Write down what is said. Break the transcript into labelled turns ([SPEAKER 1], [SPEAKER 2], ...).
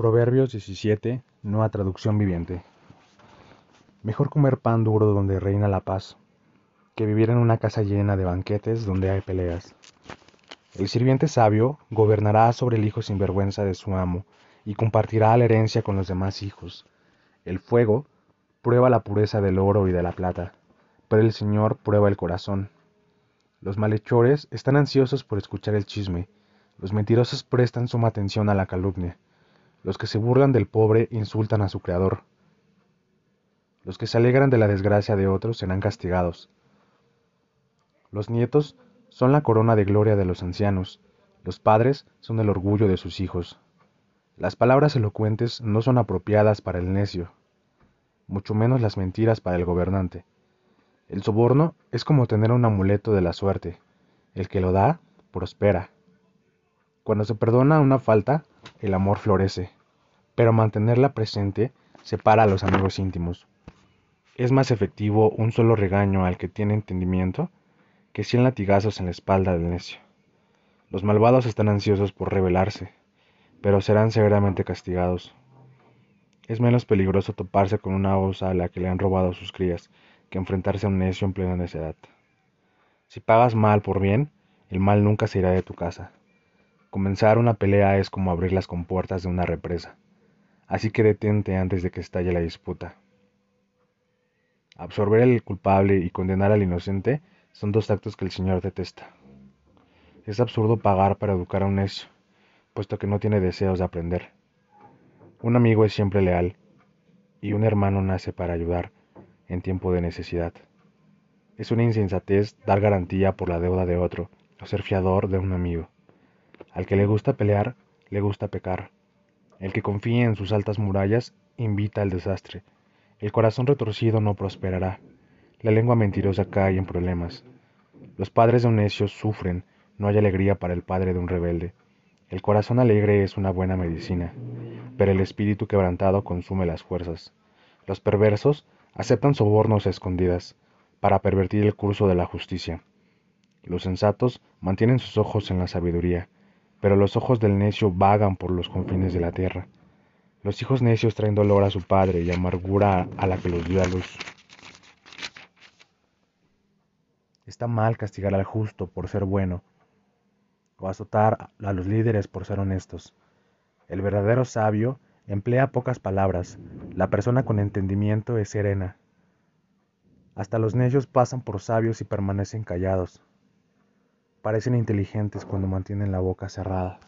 [SPEAKER 1] Proverbios 17, nueva traducción viviente. Mejor comer pan duro donde reina la paz, que vivir en una casa llena de banquetes donde hay peleas. El sirviente sabio gobernará sobre el hijo sin vergüenza de su amo, y compartirá la herencia con los demás hijos. El fuego prueba la pureza del oro y de la plata, pero el Señor prueba el corazón. Los malhechores están ansiosos por escuchar el chisme, los mentirosos prestan suma atención a la calumnia. Los que se burlan del pobre insultan a su Creador. Los que se alegran de la desgracia de otros serán castigados. Los nietos son la corona de gloria de los ancianos. Los padres son el orgullo de sus hijos. Las palabras elocuentes no son apropiadas para el necio, mucho menos las mentiras para el gobernante. El soborno es como tener un amuleto de la suerte. El que lo da, prospera. Cuando se perdona una falta, el amor florece, pero mantenerla presente separa a los amigos íntimos. Es más efectivo un solo regaño al que tiene entendimiento que cien latigazos en la espalda del necio. Los malvados están ansiosos por rebelarse, pero serán severamente castigados. Es menos peligroso toparse con una osa a la que le han robado sus crías que enfrentarse a un necio en plena necedad. Si pagas mal por bien, el mal nunca se irá de tu casa. Comenzar una pelea es como abrir las compuertas de una represa, así que detente antes de que estalle la disputa. Absorber al culpable y condenar al inocente son dos actos que el Señor detesta. Es absurdo pagar para educar a un necio, puesto que no tiene deseos de aprender. Un amigo es siempre leal, y un hermano nace para ayudar en tiempo de necesidad. Es una insensatez dar garantía por la deuda de otro o ser fiador de un amigo. Al que le gusta pelear, le gusta pecar. El que confía en sus altas murallas invita al desastre. El corazón retorcido no prosperará. La lengua mentirosa cae en problemas. Los padres de un necio sufren, no hay alegría para el padre de un rebelde. El corazón alegre es una buena medicina, pero el espíritu quebrantado consume las fuerzas. Los perversos aceptan sobornos a escondidas para pervertir el curso de la justicia. Los sensatos mantienen sus ojos en la sabiduría, pero los ojos del necio vagan por los confines de la tierra. Los hijos necios traen dolor a su padre y amargura a la que los dio a luz. Está mal castigar al justo por ser bueno o azotar a los líderes por ser honestos. El verdadero sabio emplea pocas palabras. La persona con entendimiento es serena. Hasta los necios pasan por sabios y permanecen callados parecen inteligentes cuando mantienen la boca cerrada.